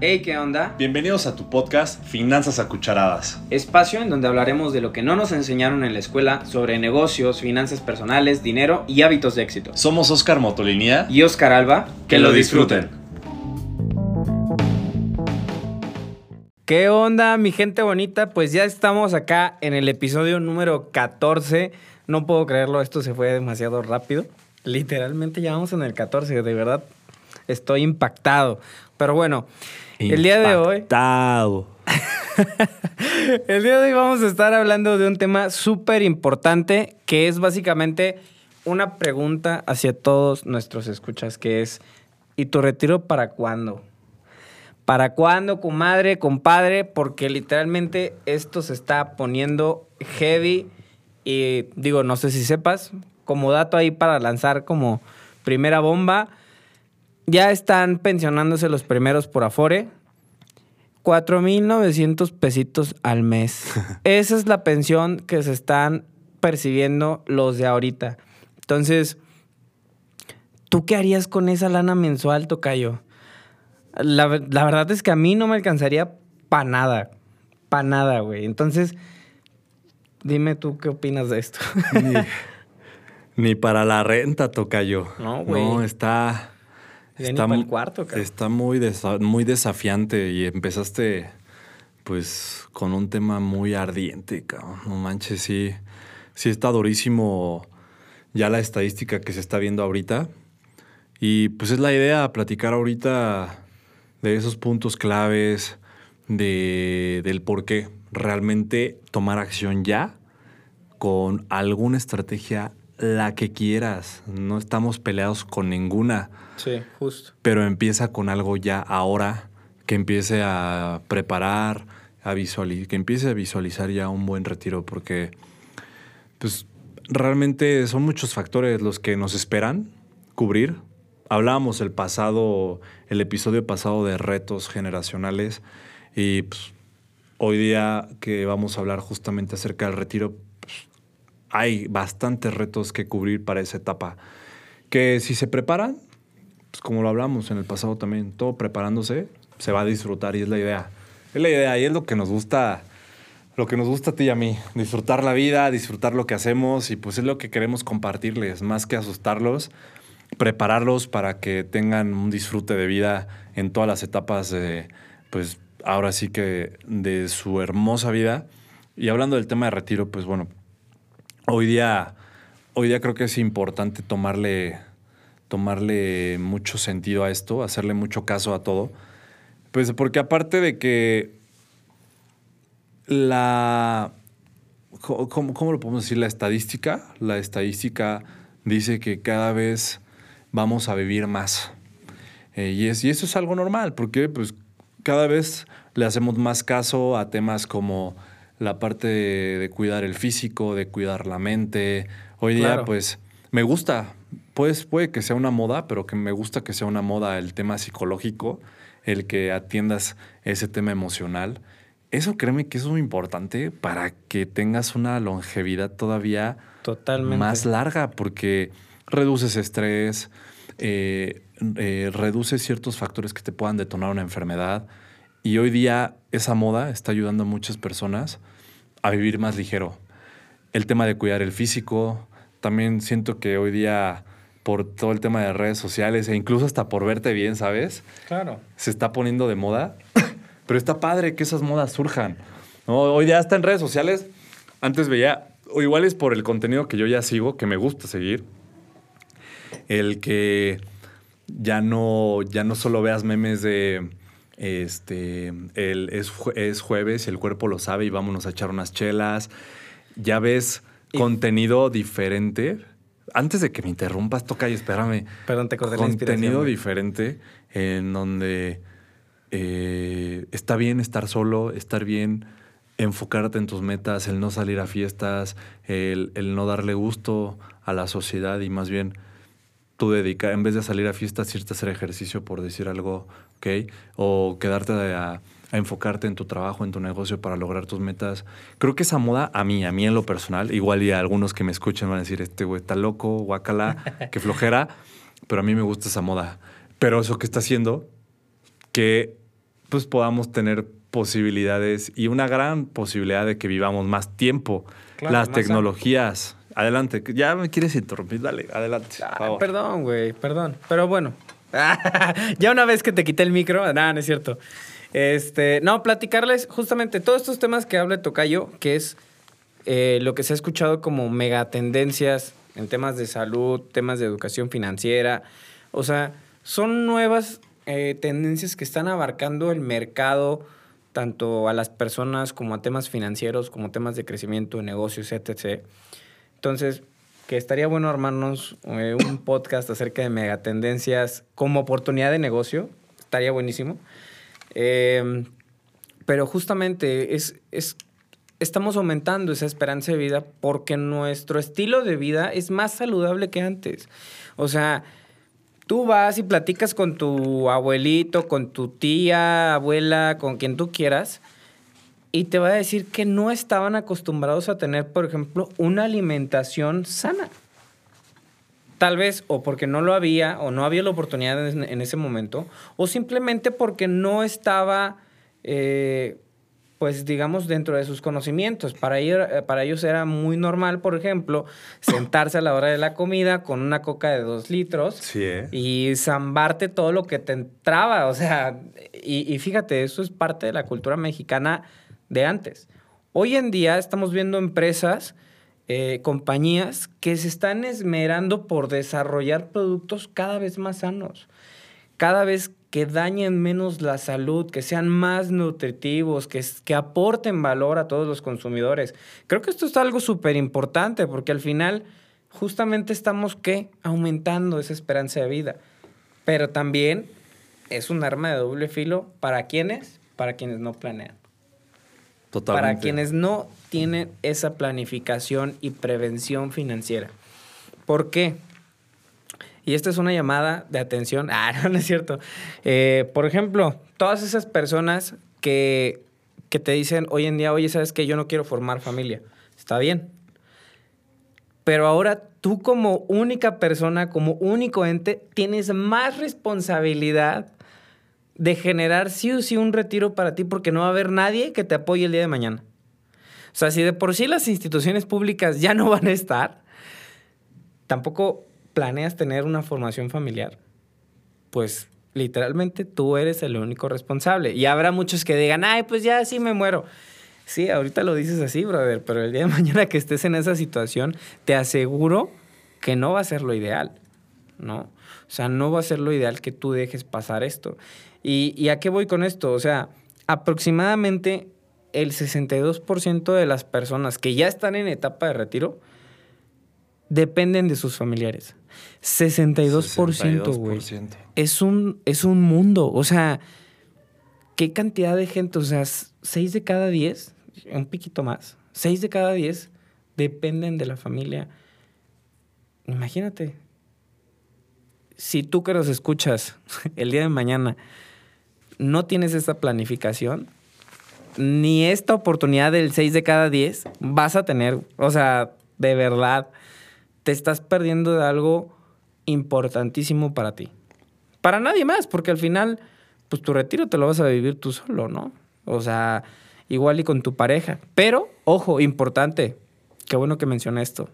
Hey, ¿qué onda? Bienvenidos a tu podcast Finanzas a Cucharadas. Espacio en donde hablaremos de lo que no nos enseñaron en la escuela sobre negocios, finanzas personales, dinero y hábitos de éxito. Somos Oscar Motolinía Y Oscar Alba, que lo disfruten. ¿Qué onda, mi gente bonita? Pues ya estamos acá en el episodio número 14. No puedo creerlo, esto se fue demasiado rápido. Literalmente ya vamos en el 14, de verdad. Estoy impactado. Pero bueno, el día de hoy. El día de hoy vamos a estar hablando de un tema súper importante que es básicamente una pregunta hacia todos nuestros escuchas, que es, ¿y tu retiro para cuándo? ¿Para cuándo, comadre, compadre? Porque literalmente esto se está poniendo heavy y digo, no sé si sepas, como dato ahí para lanzar como primera bomba, ya están pensionándose los primeros por Afore. 4.900 pesitos al mes. Esa es la pensión que se están percibiendo los de ahorita. Entonces, ¿tú qué harías con esa lana mensual, Tocayo? La, la verdad es que a mí no me alcanzaría para nada. Para nada, güey. Entonces, dime tú qué opinas de esto. Ni, ni para la renta toca yo. No, güey. No, está. Está para el mu- cuarto, cabrón. Está muy, desa- muy desafiante y empezaste, pues, con un tema muy ardiente, cabrón. No manches, sí. Sí está durísimo ya la estadística que se está viendo ahorita. Y pues es la idea, platicar ahorita de esos puntos claves, de, del por qué realmente tomar acción ya con alguna estrategia, la que quieras. No estamos peleados con ninguna, Sí, justo. pero empieza con algo ya ahora, que empiece a preparar, a que empiece a visualizar ya un buen retiro, porque pues realmente son muchos factores los que nos esperan cubrir. Hablábamos el pasado, el episodio pasado de retos generacionales y pues, hoy día que vamos a hablar justamente acerca del retiro, pues, hay bastantes retos que cubrir para esa etapa. Que si se preparan, pues como lo hablamos en el pasado también, todo preparándose, se va a disfrutar y es la idea. Es la idea y es lo que nos gusta, lo que nos gusta a ti y a mí, disfrutar la vida, disfrutar lo que hacemos y pues es lo que queremos compartirles, más que asustarlos, prepararlos para que tengan un disfrute de vida en todas las etapas de, pues ahora sí que de su hermosa vida. Y hablando del tema de retiro, pues bueno, hoy día, hoy día creo que es importante tomarle, tomarle mucho sentido a esto, hacerle mucho caso a todo. Pues porque aparte de que la... ¿Cómo, cómo lo podemos decir? La estadística. La estadística dice que cada vez vamos a vivir más. Eh, y, es, y eso es algo normal, porque pues cada vez le hacemos más caso a temas como la parte de, de cuidar el físico, de cuidar la mente. Hoy día, Claro. pues, me gusta. Pues puede que sea una moda, pero que me gusta que sea una moda el tema psicológico, el que atiendas ese tema emocional. Eso créeme que es muy importante para que tengas una longevidad todavía Totalmente. más larga porque reduces estrés, eh, eh, reduces ciertos factores que te puedan detonar una enfermedad. Y hoy día esa moda está ayudando a muchas personas a vivir más ligero. El tema de cuidar el físico, también siento que hoy día por todo el tema de redes sociales e incluso hasta por verte bien, ¿sabes? Claro. se está poniendo de moda, pero está padre que esas modas surjan. ¿no? Hoy ya está en redes sociales. Antes veía, o igual es por el contenido que yo ya sigo, que me gusta seguir, el que ya no, ya no solo veas memes de este el, es, es jueves y el cuerpo lo sabe y vámonos a echar unas chelas. Ya ves Y- contenido diferente. Antes de que me interrumpas, toca y espérame Perdón, te corté contenido diferente en donde eh, está bien estar solo, estar bien enfocarte en tus metas, el no salir a fiestas, el, el no darle gusto a la sociedad y más bien tú dedicar, en vez de salir a fiestas, irte a hacer ejercicio por decir algo, ¿ok? O quedarte a, a enfocarte en tu trabajo, en tu negocio para lograr tus metas. Creo que esa moda, a mí, a mí en lo personal, igual y a algunos que me escuchen van a decir, este güey está loco, guacala, qué flojera, pero a mí me gusta esa moda. Pero eso que está haciendo, que pues podamos tener posibilidades y una gran posibilidad de que vivamos más tiempo. Claro, Las más tecnologías. Adelante, ya me quieres interrumpir, dale, adelante. Ah, favor. perdón, güey, perdón. Pero bueno. ya una vez que te quité el micro, nada, no es cierto. Este, no, platicarles justamente todos estos temas que habla Tocayo, que es eh, lo que se ha escuchado como megatendencias en temas de salud, temas de educación financiera. O sea, son nuevas eh, tendencias que están abarcando el mercado, tanto a las personas como a temas financieros, como temas de crecimiento de negocios, etc. Entonces, que estaría bueno armarnos eh, un podcast acerca de megatendencias como oportunidad de negocio. Estaría buenísimo. Eh, pero justamente es, es, estamos aumentando esa esperanza de vida porque nuestro estilo de vida es más saludable que antes. O sea, tú vas y platicas con tu abuelito, con tu tía, abuela, con quien tú quieras, y te va a decir que no estaban acostumbrados a tener, por ejemplo, una alimentación sana. Tal vez o porque no lo había o no había la oportunidad en, en ese momento, o simplemente porque no estaba, eh, pues digamos, dentro de sus conocimientos. Para, ello- eh, para ellos era muy normal, por ejemplo, sentarse a la hora de la comida con una coca de dos litros Sí, ¿eh? y zambarte todo lo que te entraba. O sea, y, y fíjate, eso es parte de la cultura mexicana de antes. Hoy en día estamos viendo empresas, eh, compañías que se están esmerando por desarrollar productos cada vez más sanos, cada vez que dañen menos la salud, que sean más nutritivos, que, que aporten valor a todos los consumidores. Creo que esto es algo súper importante porque al final justamente estamos ¿qué? aumentando esa esperanza de vida. Pero también es un arma de doble filo para quienes, para quienes no planean. Totalmente. Para quienes no tienen esa planificación y prevención financiera. ¿Por qué? Y esta es una llamada de atención. Ah, no, no es cierto. Eh, por ejemplo, todas esas personas que, que te dicen hoy en día, oye, ¿sabes qué? Yo no quiero formar familia. Está bien. Pero ahora tú como única persona, como único ente, tienes más responsabilidad de generar sí o sí un retiro para ti porque no va a haber nadie que te apoye el día de mañana. O sea, si de por sí las instituciones públicas ya no van a estar, tampoco planeas tener una formación familiar, pues literalmente tú eres el único responsable. Y habrá muchos que digan, ay, pues ya sí me muero. Sí, ahorita lo dices así, brother, pero el día de mañana que estés en esa situación, te aseguro que no va a ser lo ideal, ¿no? O sea, no va a ser lo ideal que tú dejes pasar esto. ¿Y, y a qué voy con esto? O sea, aproximadamente el 62% de las personas que ya están en etapa de retiro dependen de sus familiares. 62%, güey. 62%. Es un, es un mundo. O sea, ¿qué cantidad de gente? O sea, 6 de cada 10, un piquito más, 6 de cada 10 dependen de la familia. Imagínate. Si tú que nos escuchas el día de mañana no tienes esta planificación, ni esta oportunidad del 6 de cada 10 vas a tener. O sea, de verdad, te estás perdiendo de algo importantísimo para ti. Para nadie más, porque al final, pues tu retiro te lo vas a vivir tú solo, ¿no? O sea, igual y con tu pareja. Pero, ojo, importante, qué bueno que mencioné esto.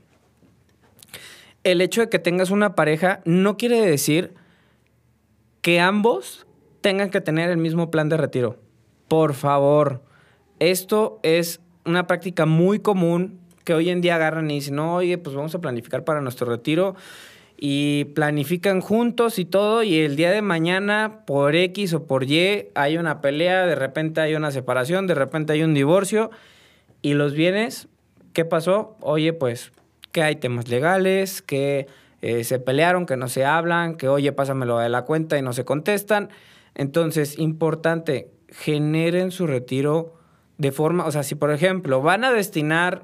El hecho de que tengas una pareja no quiere decir que ambos tengan que tener el mismo plan de retiro. Por favor, esto es una práctica muy común que hoy en día agarran y dicen, no, oye, pues vamos a planificar para nuestro retiro y planifican juntos y todo y el día de mañana por X o por Y hay una pelea, de repente hay una separación, de repente hay un divorcio y los bienes, ¿qué pasó? Oye, pues que hay temas legales, que eh, se pelearon, que no se hablan, que oye, pásamelo de la cuenta y no se contestan. Entonces, importante, generen su retiro de forma, o sea, si por ejemplo van a destinar,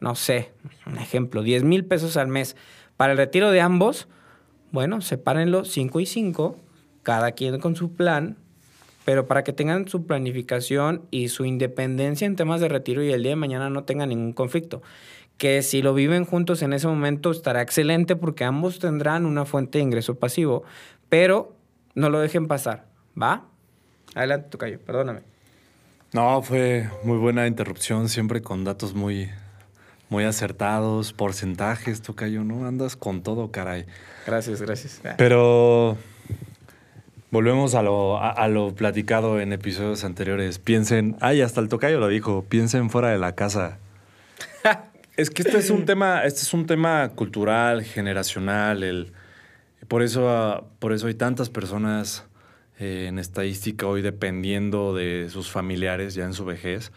no sé, un ejemplo, 10 mil pesos al mes para el retiro de ambos, bueno, sepárenlo 5 y 5, cada quien con su plan, pero para que tengan su planificación y su independencia en temas de retiro y el día de mañana no tengan ningún conflicto. Que si lo viven juntos en ese momento estará excelente porque ambos tendrán una fuente de ingreso pasivo, pero no lo dejen pasar, ¿va? Adelante, Tocayo, perdóname. No, fue muy buena interrupción, siempre con datos muy, muy acertados, porcentajes, Tocayo, ¿no? Andas con todo, caray. Gracias, gracias. Pero volvemos a lo, a, a lo platicado en episodios anteriores. Piensen, ay, hasta el Tocayo lo dijo, piensen fuera de la casa. Es que este es un tema, este es un tema cultural, generacional. El, por, eso, por eso hay tantas personas eh, en estadística hoy dependiendo de sus familiares ya en su vejez.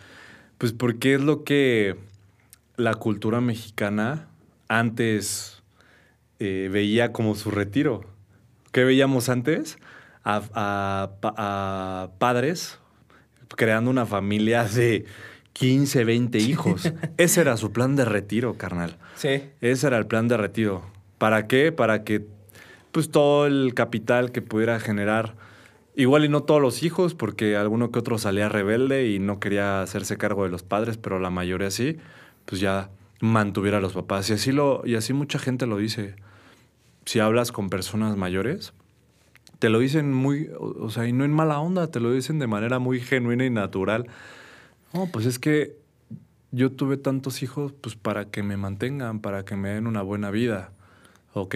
Pues porque es lo que la cultura mexicana antes eh, veía como su retiro. ¿Qué veíamos antes? A, a pa- a padres creando una familia de 15, 20 hijos. Ese era su plan de retiro, carnal. Sí. Ese era el plan de retiro. ¿Para qué? Para que pues todo el capital que pudiera generar, igual y no todos los hijos, porque alguno que otro salía rebelde y no quería hacerse cargo de los padres, pero la mayoría sí, pues ya mantuviera a los papás. Y así, lo, y así mucha gente lo dice. Si hablas con personas mayores, te lo dicen muy, o sea, y no en mala onda, te lo dicen de manera muy genuina y natural. No, pues es que yo tuve tantos hijos pues para que me mantengan, para que me den una buena vida, ¿ok?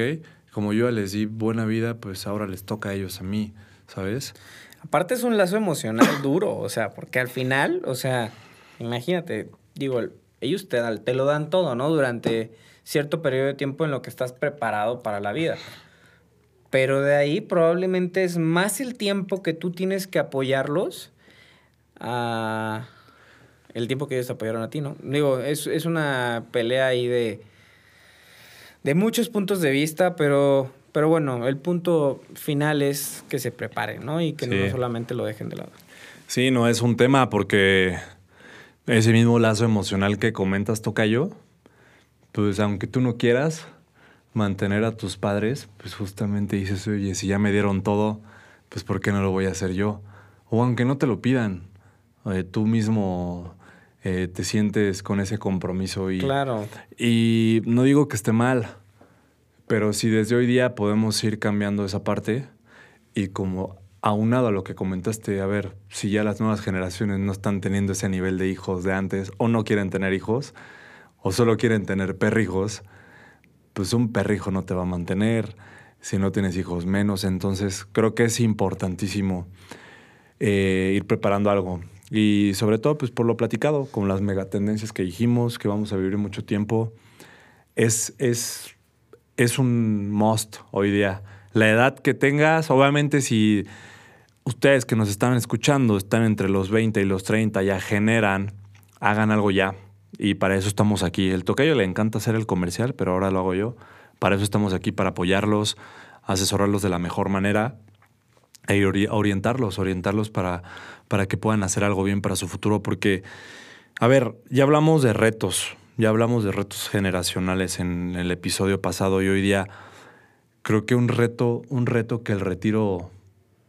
Como yo les di buena vida, pues ahora les toca a ellos a mí, ¿sabes? Aparte es un lazo emocional duro, o sea, porque al final, o sea, imagínate, digo, ellos te, te lo dan todo, ¿no? Durante cierto periodo de tiempo en lo que estás preparado para la vida. Pero de ahí probablemente es más el tiempo que tú tienes que apoyarlos a el tiempo que ellos apoyaron a ti, ¿no? Digo, es, es una pelea ahí de, de muchos puntos de vista, pero, pero bueno, el punto final es que se preparen, ¿no? Y que Sí. no solamente lo dejen de lado. Sí, no es un tema porque ese mismo lazo emocional que comentas, Tocayo, pues aunque tú no quieras mantener a tus padres, pues justamente dices, oye, si ya me dieron todo, pues ¿por qué no lo voy a hacer yo? O aunque no te lo pidan, eh, tú mismo eh, te sientes con ese compromiso y, Claro. y no digo que esté mal, pero si desde hoy día podemos ir cambiando esa parte y como aunado a lo que comentaste, a ver, si ya las nuevas generaciones no están teniendo ese nivel de hijos de antes o no quieren tener hijos o solo quieren tener perrijos, pues un perrijo no te va a mantener si no tienes hijos menos. Entonces creo que es importantísimo eh, ir preparando algo. Y sobre todo, pues por lo platicado, con las megatendencias que dijimos, que vamos a vivir mucho tiempo, es, es, es un must hoy día. La edad que tengas, obviamente si ustedes que nos están escuchando están entre los 20 y los 30, ya generan, hagan algo ya. Y para eso estamos aquí. El tocayo le encanta hacer el comercial, pero ahora lo hago yo. Para eso estamos aquí, para apoyarlos, asesorarlos de la mejor manera e ori- orientarlos, orientarlos para, para que puedan hacer algo bien para su futuro. Porque, a ver, ya hablamos de retos, ya hablamos de retos generacionales en el episodio pasado y hoy día creo que un reto, un reto que el retiro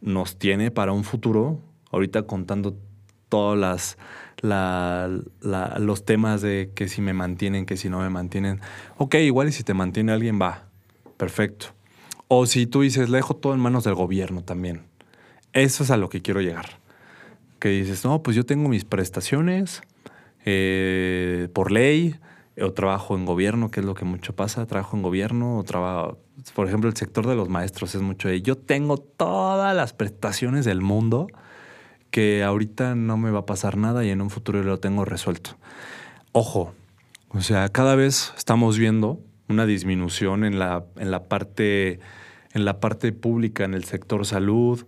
nos tiene para un futuro, ahorita contando todos las, la- la- los temas de que si me mantienen, que si no me mantienen. Ok, igual y si te mantiene alguien, va, perfecto. O si tú dices, le dejo todo en manos del gobierno también. Eso es a lo que quiero llegar. Que dices, no, pues yo tengo mis prestaciones eh, por ley, o trabajo en gobierno, que es lo que mucho pasa, trabajo en gobierno, o trabajo, por ejemplo, el sector de los maestros es mucho de, yo tengo todas las prestaciones del mundo que ahorita no me va a pasar nada y en un futuro lo tengo resuelto. Ojo, o sea, cada vez estamos viendo una disminución en la, en la parte en la parte pública, en el sector salud.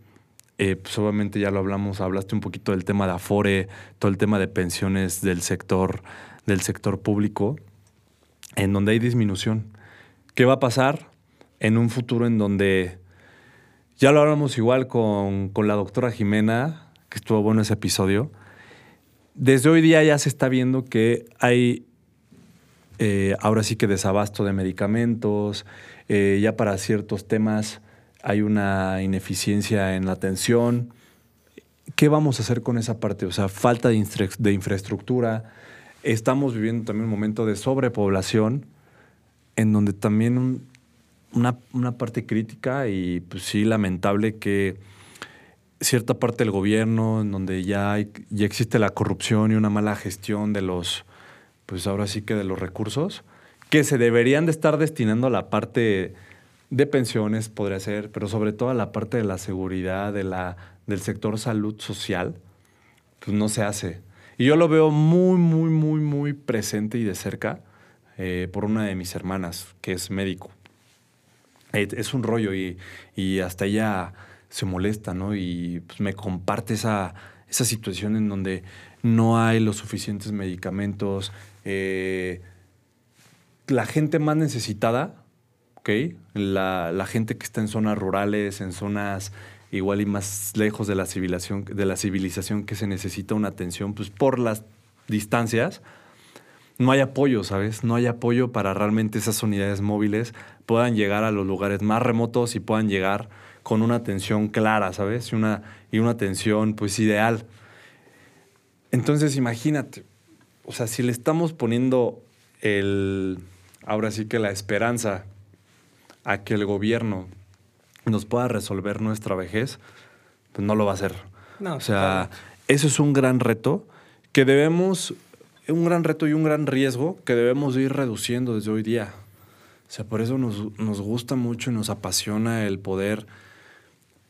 Eh, pues obviamente ya lo hablamos, hablaste un poquito del tema de Afore, todo el tema de pensiones del sector, del sector público, en donde hay disminución. ¿Qué va a pasar en un futuro en donde ya lo hablamos igual con, con la doctora Jimena, que estuvo bueno ese episodio? Desde hoy día ya se está viendo que hay eh, ahora sí que desabasto de medicamentos, eh, ya para ciertos temas hay una ineficiencia en la atención. ¿Qué vamos a hacer con esa parte? O sea, falta de, infraestructura. Estamos viviendo también un momento de sobrepoblación, en donde también un- una, una parte crítica y pues sí lamentable que cierta parte del gobierno en donde ya, hay- ya existe la corrupción y una mala gestión de los, pues ahora sí que de los recursos, que se deberían de estar destinando a la parte de pensiones, podría ser, pero sobre todo la parte de la seguridad, de la, del sector salud social, pues no se hace. Y yo lo veo muy, muy, muy, muy presente y de cerca eh, por una de mis hermanas, que es médico. Eh, Es un rollo y, y hasta ella se molesta, ¿no? Y pues, me comparte esa, esa situación en donde no hay los suficientes medicamentos. eh, la gente más necesitada, ¿ok? La, la gente que está en zonas rurales, en zonas igual y más lejos de la civilización, de la civilización que se necesita una atención, pues por las distancias, no hay apoyo, ¿sabes? No hay apoyo para realmente esas unidades móviles puedan llegar a los lugares más remotos y puedan llegar con una atención clara, ¿sabes? Y una, y una atención, pues, ideal. Entonces, imagínate, o sea, si le estamos poniendo el, ahora sí que la esperanza a que el gobierno nos pueda resolver nuestra vejez, pues no lo va a hacer. No, o sea, eso es un gran reto que debemos, un gran reto y un gran riesgo que debemos ir reduciendo desde hoy día. O sea, por eso nos, nos gusta mucho y nos apasiona el poder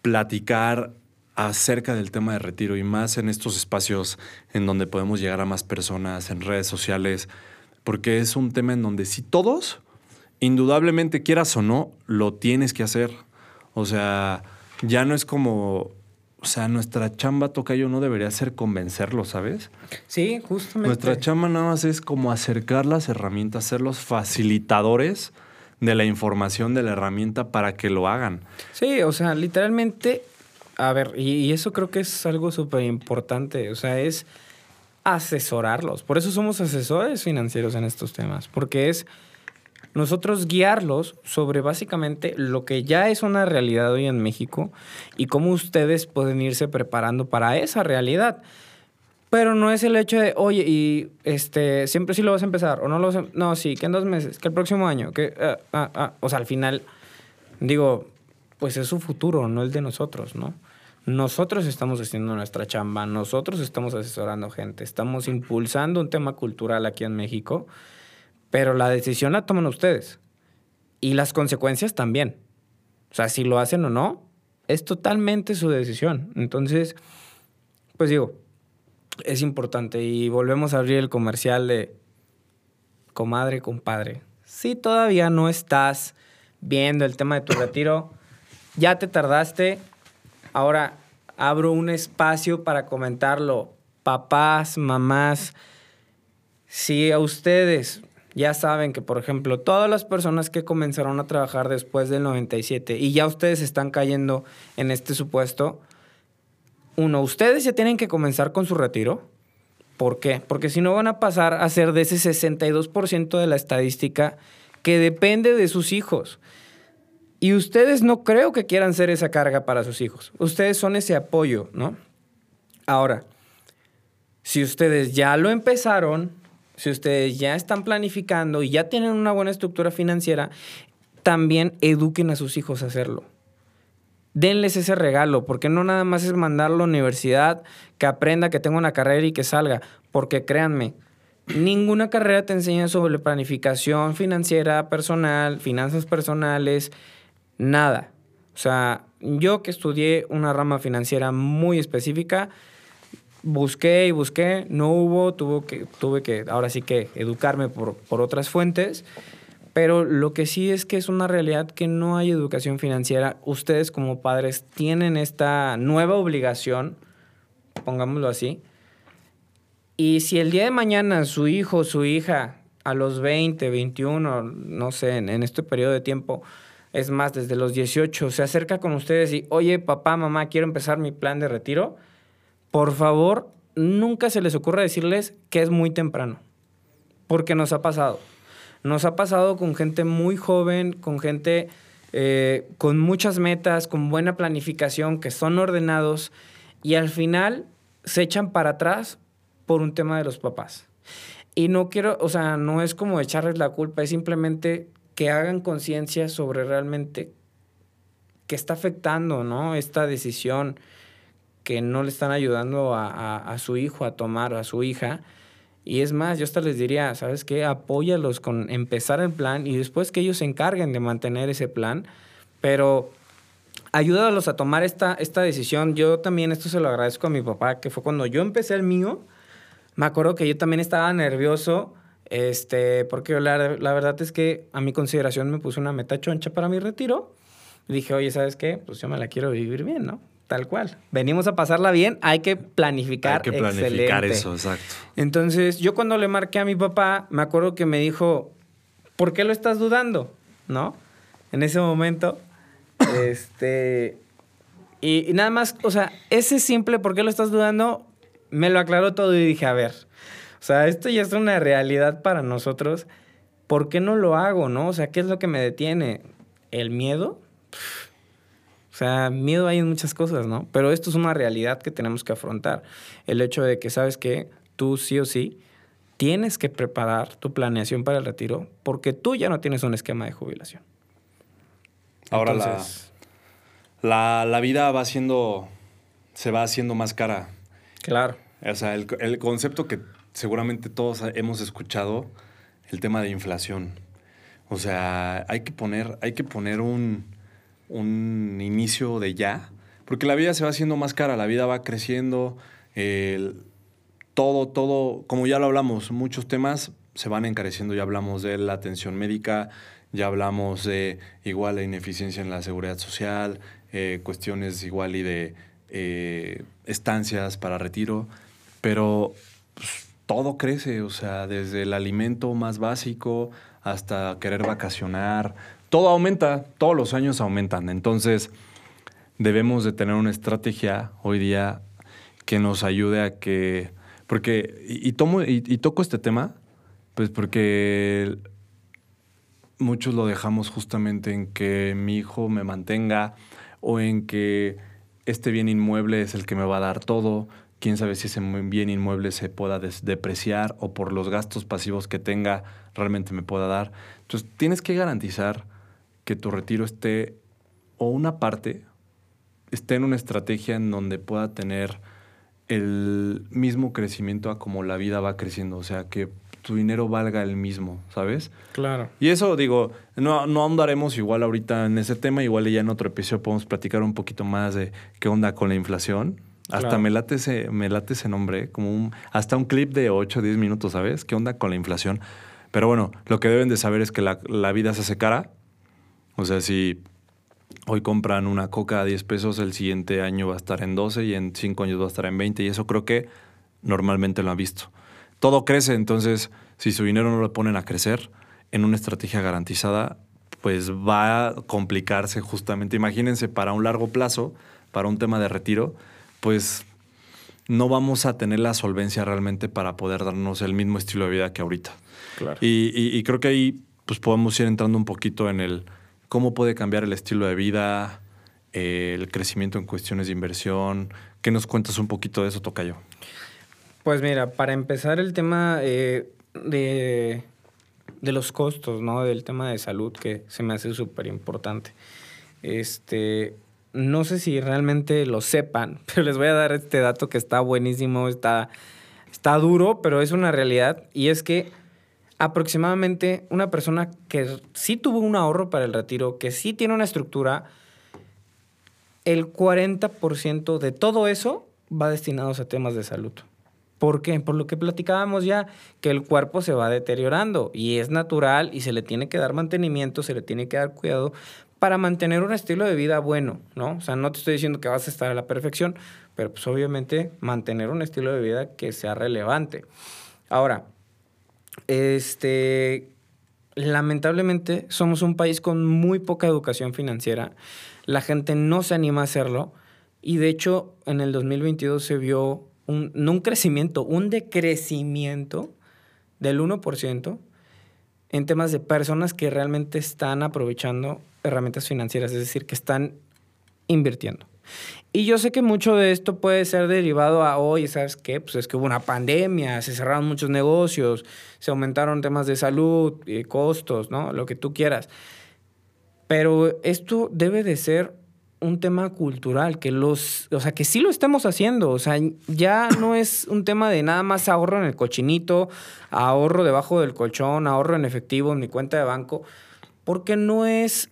platicar acerca del tema de retiro y más en estos espacios en donde podemos llegar a más personas, en redes sociales, porque es un tema en donde si todos, indudablemente quieras o no, lo tienes que hacer. O sea, ya no es como, o sea, nuestra chamba tocayo no debería ser convencerlo, ¿sabes? Sí, justamente. Nuestra chamba nada más es como acercar las herramientas, ser los facilitadores de la información de la herramienta para que lo hagan. Sí, o sea, literalmente, a ver, y, y eso creo que es algo súper importante, o sea, es asesorarlos. Por eso somos asesores financieros en estos temas, porque es nosotros guiarlos sobre básicamente lo que ya es una realidad hoy en México y cómo ustedes pueden irse preparando para esa realidad. Pero no es el hecho de, oye, y este, siempre sí lo vas a empezar, o no lo vas a... No, sí, que en dos meses, que el próximo año, que... ah, ah, ah. O sea, al final, digo, pues es su futuro, no el de nosotros, ¿no? Nosotros estamos haciendo nuestra chamba, nosotros estamos asesorando gente, estamos impulsando un tema cultural aquí en México, pero la decisión la toman ustedes. Y las consecuencias también. O sea, si lo hacen o no, es totalmente su decisión. Entonces, pues digo, es importante. Y volvemos a abrir el comercial de comadre, compadre. Si todavía no estás viendo el tema de tu retiro, ya te tardaste. Ahora abro un espacio para comentarlo. Papás, mamás, si a ustedes ya saben que, por ejemplo, todas las personas que comenzaron a trabajar después del 97 y ya ustedes están cayendo en este supuesto, uno, ustedes ya tienen que comenzar con su retiro. ¿Por qué? Porque si no van a pasar a ser de ese 62% de la estadística que depende de sus hijos. Y ustedes no creo que quieran ser esa carga para sus hijos. Ustedes son ese apoyo, ¿no? Ahora, si ustedes ya lo empezaron, si ustedes ya están planificando y ya tienen una buena estructura financiera, también eduquen a sus hijos a hacerlo. Denles ese regalo, porque no nada más es mandarlo a la universidad, que aprenda, que tenga una carrera y que salga, porque créanme, ninguna carrera te enseña sobre planificación financiera personal, finanzas personales, nada. O sea, yo que estudié una rama financiera muy específica, busqué y busqué, no hubo, tuvo que, tuve que ahora sí que educarme por, por otras fuentes, pero lo que sí es que es una realidad que no hay educación financiera. Ustedes como padres tienen esta nueva obligación, pongámoslo así, y si el día de mañana su hijo su hija a los 20, 21, no sé, en, en este periodo de tiempo, es más, desde los 18, se acerca con ustedes y, oye, papá, mamá, quiero empezar mi plan de retiro, por favor, nunca se les ocurra decirles que es muy temprano, porque nos ha pasado. Nos ha pasado con gente muy joven, con gente eh, con muchas metas, con buena planificación, que son ordenados y al final se echan para atrás por un tema de los papás. Y no quiero, o sea, no es como echarles la culpa, es simplemente que hagan conciencia sobre realmente qué está afectando, ¿no? Esta decisión, que no le están ayudando a, a- su hijo a tomar, a su hija. Y es más, yo hasta les diría, ¿sabes qué? Apóyalos con empezar el plan y después que ellos se encarguen de mantener ese plan. Pero ayúdalos a tomar esta, esta decisión. Yo también esto se lo agradezco a mi papá, que fue cuando yo empecé el mío. Me acuerdo que yo también estaba nervioso, este, porque la, la verdad es que a mi consideración me puse una meta choncha para mi retiro. Dije, oye, ¿sabes qué? Pues yo me la quiero vivir bien, ¿no? Tal cual. Venimos a pasarla bien, hay que planificar. Hay que planificar excelente. eso, exacto. Entonces, yo cuando le marqué a mi papá, me acuerdo que me dijo, ¿por qué lo estás dudando? ¿No? En ese momento, este... Y, y nada más, o sea, ese simple ¿por qué lo estás dudando? Me lo aclaró todo y dije, a ver, o sea, esto ya es una realidad para nosotros. ¿Por qué no lo hago, no? O sea, ¿qué es lo que me detiene? ¿El miedo? O sea, miedo hay en muchas cosas, ¿no? Pero esto es una realidad que tenemos que afrontar. El hecho de que, ¿sabes qué? Tú sí o sí tienes que preparar tu planeación para el retiro porque tú ya no tienes un esquema de jubilación. Ahora Entonces, la, la, la vida va siendo, se va haciendo más cara. Claro. O sea, el, el concepto que seguramente todos hemos escuchado, el tema de inflación. O sea, hay que poner, hay que poner un, un inicio de ya, porque la vida se va haciendo más cara, la vida va creciendo, todo, todo, como ya lo hablamos, muchos temas se van encareciendo, ya hablamos de la atención médica, ya hablamos de igual la ineficiencia en la seguridad social, eh, cuestiones igual y de eh, estancias para retiro, pero pues, todo crece, o sea, desde el alimento más básico hasta querer vacacionar, todo aumenta, todos los años aumentan, entonces debemos de tener una estrategia hoy día que nos ayude a que, porque, y, tomo, y, toco este tema, pues porque muchos lo dejamos justamente en que mi hijo me mantenga o en que este bien inmueble es el que me va a dar todo. Quién sabe si ese bien inmueble se pueda depreciar o por los gastos pasivos que tenga realmente me pueda dar. Entonces tienes que garantizar que tu retiro esté o una parte esté en una estrategia en donde pueda tener el mismo crecimiento a como la vida va creciendo. O sea, que tu dinero valga el mismo, ¿sabes? Claro. Y eso, digo, no, no ahondaremos igual ahorita en ese tema, igual ya en otro episodio podemos platicar un poquito más de qué onda con la inflación. Hasta Claro. me, late ese, me late ese nombre, como un, hasta un clip de 8 o 10 minutos, ¿sabes? ¿Qué onda con la inflación? Pero bueno, lo que deben de saber es que la, la vida se hace cara. O sea, si hoy compran una coca a 10 pesos, el siguiente año va a estar en 12 y en 5 años va a estar en 20. Y eso creo que normalmente lo han visto. Todo crece, entonces si su dinero no lo ponen a crecer en una estrategia garantizada, pues va a complicarse justamente. Imagínense para un largo plazo, para un tema de retiro, pues no vamos a tener la solvencia realmente para poder darnos el mismo estilo de vida que ahorita. Claro. Y, y- y creo que ahí pues podemos ir entrando un poquito en el cómo puede cambiar el estilo de vida, eh, el crecimiento en cuestiones de inversión. ¿Qué nos cuentas un poquito de eso, Tocayo? Pues mira, para empezar el tema eh, de, de los costos, ¿no? Del tema de salud, que se me hace súper importante. Este, no sé si realmente lo sepan, pero les voy a dar este dato que está buenísimo, está, está duro, pero es una realidad. Y es que aproximadamente una persona que sí tuvo un ahorro para el retiro, que sí tiene una estructura, el 40% de todo eso va destinados a temas de salud. ¿Por qué? Por lo que platicábamos ya, que el cuerpo se va deteriorando y es natural y se le tiene que dar mantenimiento, se le tiene que dar cuidado para mantener un estilo de vida bueno, ¿no? O sea, no te estoy diciendo que vas a estar a la perfección, pero pues obviamente mantener un estilo de vida que sea relevante. Ahora, este, lamentablemente somos un país con muy poca educación financiera. La gente no se anima a hacerlo y de hecho en el 2022 se vio un, no un crecimiento, un decrecimiento del 1% en temas de personas que realmente están aprovechando herramientas financieras, es decir, que están invirtiendo. Y yo sé que mucho de esto puede ser derivado a, oye, ¿sabes qué? Pues es que hubo una pandemia, se cerraron muchos negocios, se aumentaron temas de salud, eh, costos, ¿no? Lo que tú quieras. Pero esto debe de ser un tema cultural, que los, o sea, que sí lo estamos haciendo, o sea, ya no es un tema de nada más ahorro en el cochinito, ahorro debajo del colchón, ahorro en efectivo en mi cuenta de banco, porque no es,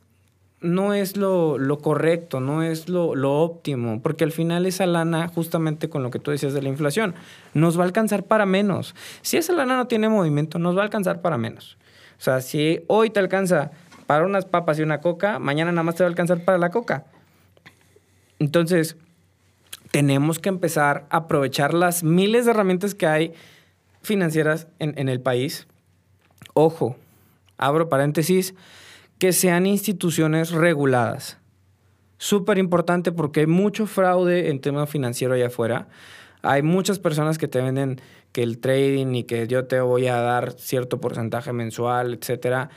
no es lo, lo correcto, no es lo, lo óptimo, porque al final esa lana, justamente con lo que tú decías de la inflación, nos va a alcanzar para menos. Si esa lana no tiene movimiento, nos va a alcanzar para menos. O sea, si hoy te alcanza para unas papas y una coca, mañana nada más te va a alcanzar para la coca. Entonces, tenemos que empezar a aprovechar las miles de herramientas que hay financieras en, en el país. Ojo, abro paréntesis, que sean instituciones reguladas. Súper importante porque hay mucho fraude en tema financiero allá afuera. Hay muchas personas que te venden que el trading y que yo te voy a dar cierto porcentaje mensual, etcétera.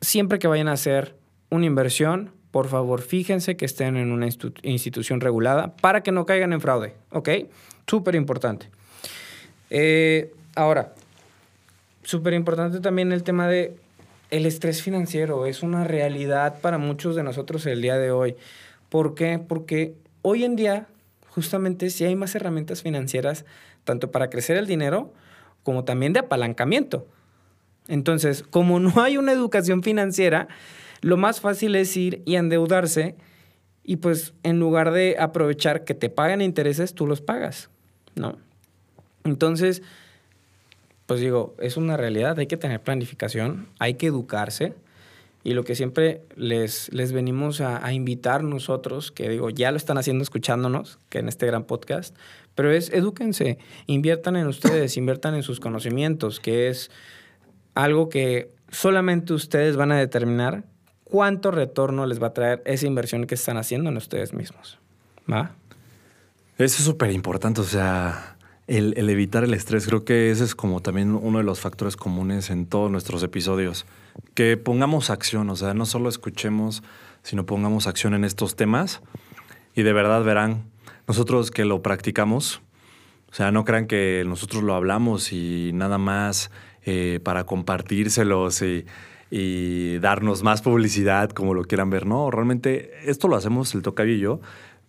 Siempre que vayan a hacer una inversión, por favor, fíjense que estén en una institución regulada para que no caigan en fraude, ¿ok? Súper importante. Eh, ahora, súper importante también el tema de el estrés financiero. Es una realidad para muchos de nosotros el día de hoy. ¿Por qué? Porque hoy en día, justamente, sí hay más herramientas financieras, tanto para crecer el dinero como también de apalancamiento. Entonces, como no hay una educación financiera, lo más fácil es ir y endeudarse y pues en lugar de aprovechar que te paguen intereses, tú los pagas, ¿no? Entonces, pues digo, es una realidad, hay que tener planificación, hay que educarse y lo que siempre les, les venimos a, a invitar nosotros, que digo, ya lo están haciendo escuchándonos, que en este gran podcast, pero es edúquense, inviertan en ustedes, inviertan en sus conocimientos, que es algo que solamente ustedes van a determinar cuánto retorno les va a traer esa inversión que están haciendo en ustedes mismos. ¿Va? Eso es súper importante, o sea, el, evitar el estrés, creo que ese es como también uno de los factores comunes en todos nuestros episodios. Que pongamos acción, o sea, no solo escuchemos, sino pongamos acción en estos temas y de verdad verán, nosotros que lo practicamos, o sea, no crean que nosotros lo hablamos y nada más eh, para compartírselos y y darnos más publicidad, como lo quieran ver. No, realmente esto lo hacemos el tocayo y yo,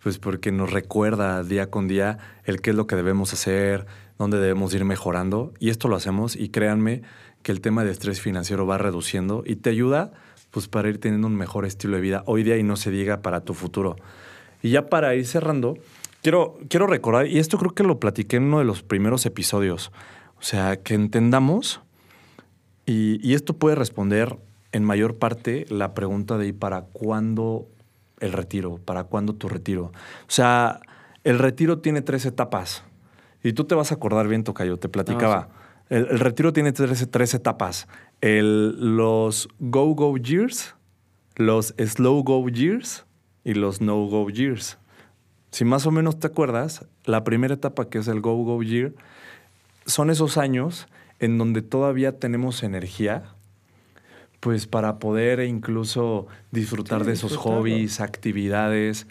pues porque nos recuerda día con día el qué es lo que debemos hacer, dónde debemos ir mejorando. Y esto lo hacemos y créanme que el tema de estrés financiero va reduciendo y te ayuda pues para ir teniendo un mejor estilo de vida hoy día y no se diga para tu futuro. Y ya para ir cerrando, quiero, quiero recordar, y esto creo que lo platiqué en uno de los primeros episodios, o sea, que entendamos y, esto puede responder en mayor parte la pregunta de ¿y para cuándo el retiro? ¿Para cuándo tu retiro? O sea, el retiro tiene tres etapas. Y tú te vas a acordar bien, Tocayo, te platicaba. Ah, el, el, retiro tiene tres, tres etapas. El, los go-go years, los slow-go years y los no-go years. Si más o menos te acuerdas, la primera etapa que es el go-go year son esos años en donde todavía tenemos energía, pues para poder incluso disfrutar Sí, de esos hobbies, actividades.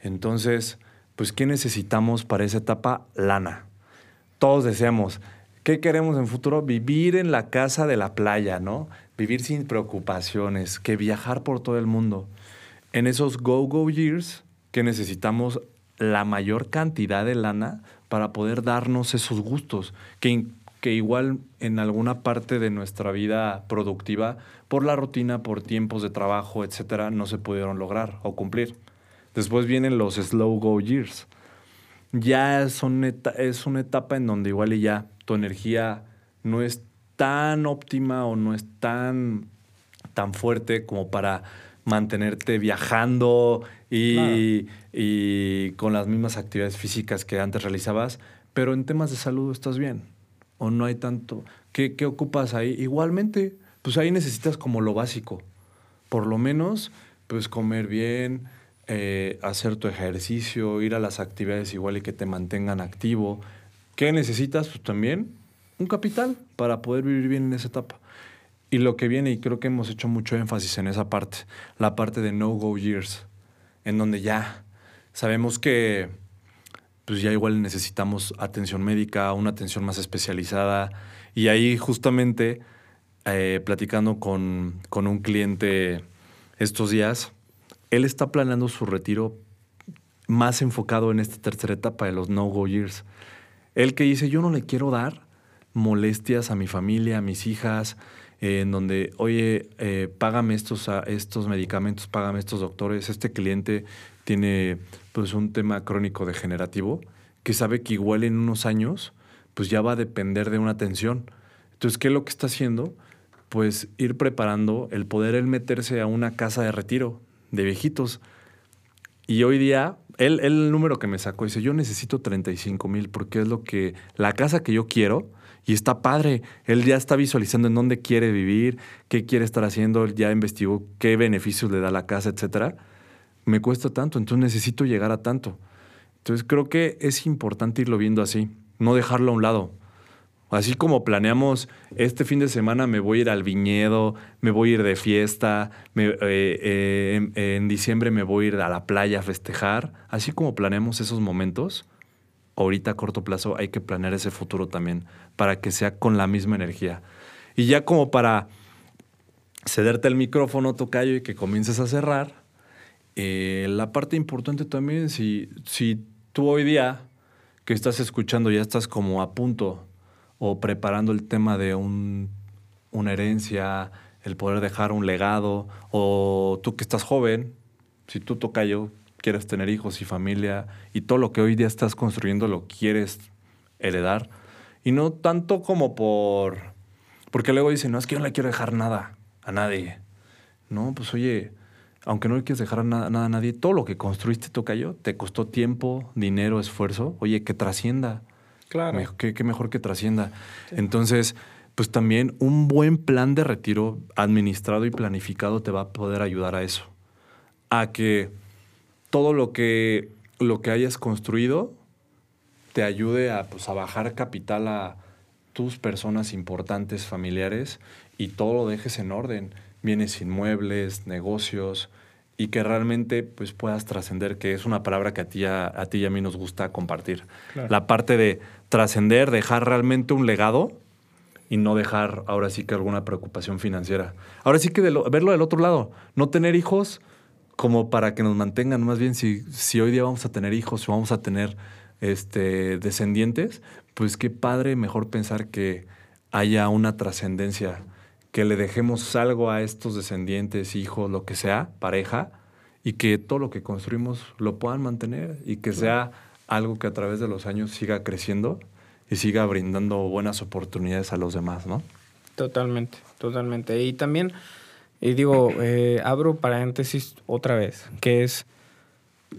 Entonces, pues, ¿qué necesitamos para esa etapa? Lana. Todos deseamos. ¿Qué queremos en futuro? Vivir en la casa de la playa, ¿no? Vivir sin preocupaciones, que viajar por todo el mundo. En esos go-go years, que necesitamos la mayor cantidad de lana para poder darnos esos gustos, que, que igual en alguna parte de nuestra vida productiva, por la rutina, por tiempos de trabajo, etcétera, no se pudieron lograr o cumplir. Después vienen los slow go years. Ya son es una etapa en donde igual y ya tu energía no es tan óptima o no es tan, tan fuerte como para mantenerte viajando y, y con las mismas actividades físicas que antes realizabas, pero en temas de salud estás bien o no hay tanto. ¿Qué, qué ocupas ahí? Igualmente, pues ahí necesitas como lo básico. Por lo menos, pues comer bien, eh, hacer tu ejercicio, ir a las actividades igual y que te mantengan activo. ¿Qué necesitas? Pues también un capital para poder vivir bien en esa etapa. Y lo que viene, y creo que hemos hecho mucho énfasis en esa parte, la parte de no-go years, en donde ya sabemos que pues ya igual necesitamos atención médica, una atención más especializada. Y ahí justamente, eh, platicando con, con un cliente estos días, él está planeando su retiro más enfocado en esta tercera etapa de los no-go years. Él que dice, yo no le quiero dar molestias a mi familia, a mis hijas, eh, en donde, oye, eh, págame estos, a- estos medicamentos, págame estos doctores, este cliente tiene pues un tema crónico degenerativo que sabe que igual en unos años pues ya va a depender de una atención. Entonces, ¿qué es lo que está haciendo? Pues ir preparando el poder él meterse a una casa de retiro de viejitos. Y hoy día, él, el número que me sacó dice, yo necesito 35 mil porque es lo que, la casa que yo quiero y está padre. Él ya está visualizando en dónde quiere vivir, qué quiere estar haciendo, ya investigó qué beneficios le da la casa, etcétera. Me cuesta tanto, entonces necesito llegar a tanto. Entonces creo que es importante irlo viendo así, no dejarlo a un lado. Así como planeamos, este fin de semana me voy a ir al viñedo, me voy a ir de fiesta, eh, eh, en, en diciembre me voy a ir a la playa a festejar, así como planeamos esos momentos, ahorita a corto plazo hay que planear ese futuro también, para que sea con la misma energía. Y ya como para cederte el micrófono, tocayo, y que comiences a cerrar, eh, la parte importante también, si, si tú hoy día que estás escuchando ya estás como a punto o preparando el tema de un, una herencia, el poder dejar un legado, o tú que estás joven, si tú tocayo, quieres tener hijos y familia y todo lo que hoy día estás construyendo lo quieres heredar, y no tanto como por... Porque luego dicen, no, es que yo no le quiero dejar nada a nadie. No, pues oye, aunque no le quieres dejar nada, nada a nadie, todo lo que construiste, Tocayo, te costó tiempo, dinero, esfuerzo. Oye, que trascienda. Claro. Qué, qué mejor que trascienda. Entonces, pues también un buen plan de retiro administrado y planificado te va a poder ayudar a eso. A que todo lo que, lo que hayas construido te ayude a, pues, a bajar capital a tus personas importantes, familiares, y todo lo dejes en orden. Bienes inmuebles, negocios, y que realmente pues, puedas trascender, que es una palabra que a ti, a, a ti y a mí nos gusta compartir. Claro. La parte de trascender, dejar realmente un legado y no dejar ahora sí que alguna preocupación financiera. Ahora sí que de lo- verlo del otro lado, no tener hijos como para que nos mantengan, más bien si, si hoy día vamos a tener hijos o vamos a tener este, descendientes, pues qué padre mejor pensar que haya una trascendencia, que le dejemos algo a estos descendientes, hijos, lo que sea, pareja, y que todo lo que construimos lo puedan mantener y que sea algo que a través de los años siga creciendo y siga brindando buenas oportunidades a los demás, ¿no? Totalmente, totalmente. Y también, y digo, eh, abro paréntesis otra vez, que es,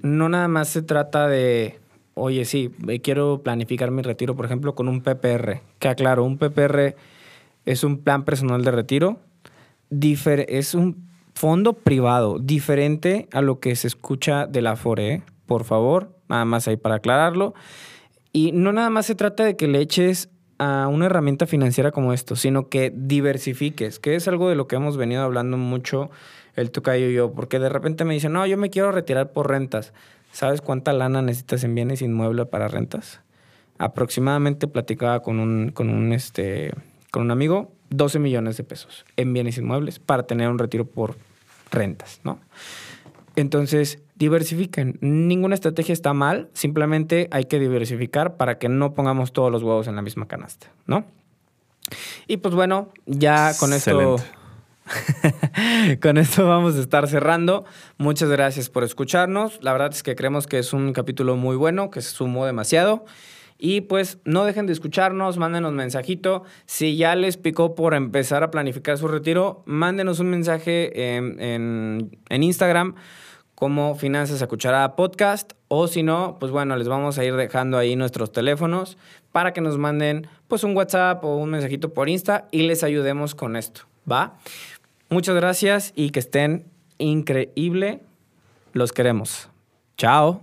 no nada más se trata de, oye, sí, eh, quiero planificar mi retiro, por ejemplo, con un PPR. Que aclaro, un PPR es un plan personal de retiro, es un fondo privado, diferente a lo que se escucha de la FORE, ¿eh? Por favor, nada más ahí para aclararlo. Y no nada más se trata de que le eches a una herramienta financiera como esto, sino que diversifiques, que es algo de lo que hemos venido hablando mucho el Tocayo y yo, porque de repente me dicen, no, yo me quiero retirar por rentas. ¿Sabes cuánta lana necesitas en bienes inmuebles para rentas? Aproximadamente platicaba con un, con un, este, con un amigo, 12 millones de pesos en bienes inmuebles para tener un retiro por rentas, ¿no? Entonces, diversifiquen. Ninguna estrategia está mal, simplemente hay que diversificar para que no pongamos todos los huevos en la misma canasta, ¿no? Y pues bueno, ya con esto con esto vamos a estar cerrando. Muchas gracias por escucharnos. La verdad es que creemos que es un capítulo muy bueno, que se sumó demasiado. Y pues no dejen de escucharnos, mándenos mensajito. Si ya les picó por empezar a planificar su retiro, mándenos un mensaje en, en- en Instagram como Finanzas a Cucharada Podcast. O si no, pues bueno, les vamos a ir dejando ahí nuestros teléfonos para que nos manden pues un WhatsApp o un mensajito por Insta y les ayudemos con esto. ¿Va? Muchas gracias y que estén increíble. Los queremos. Chao.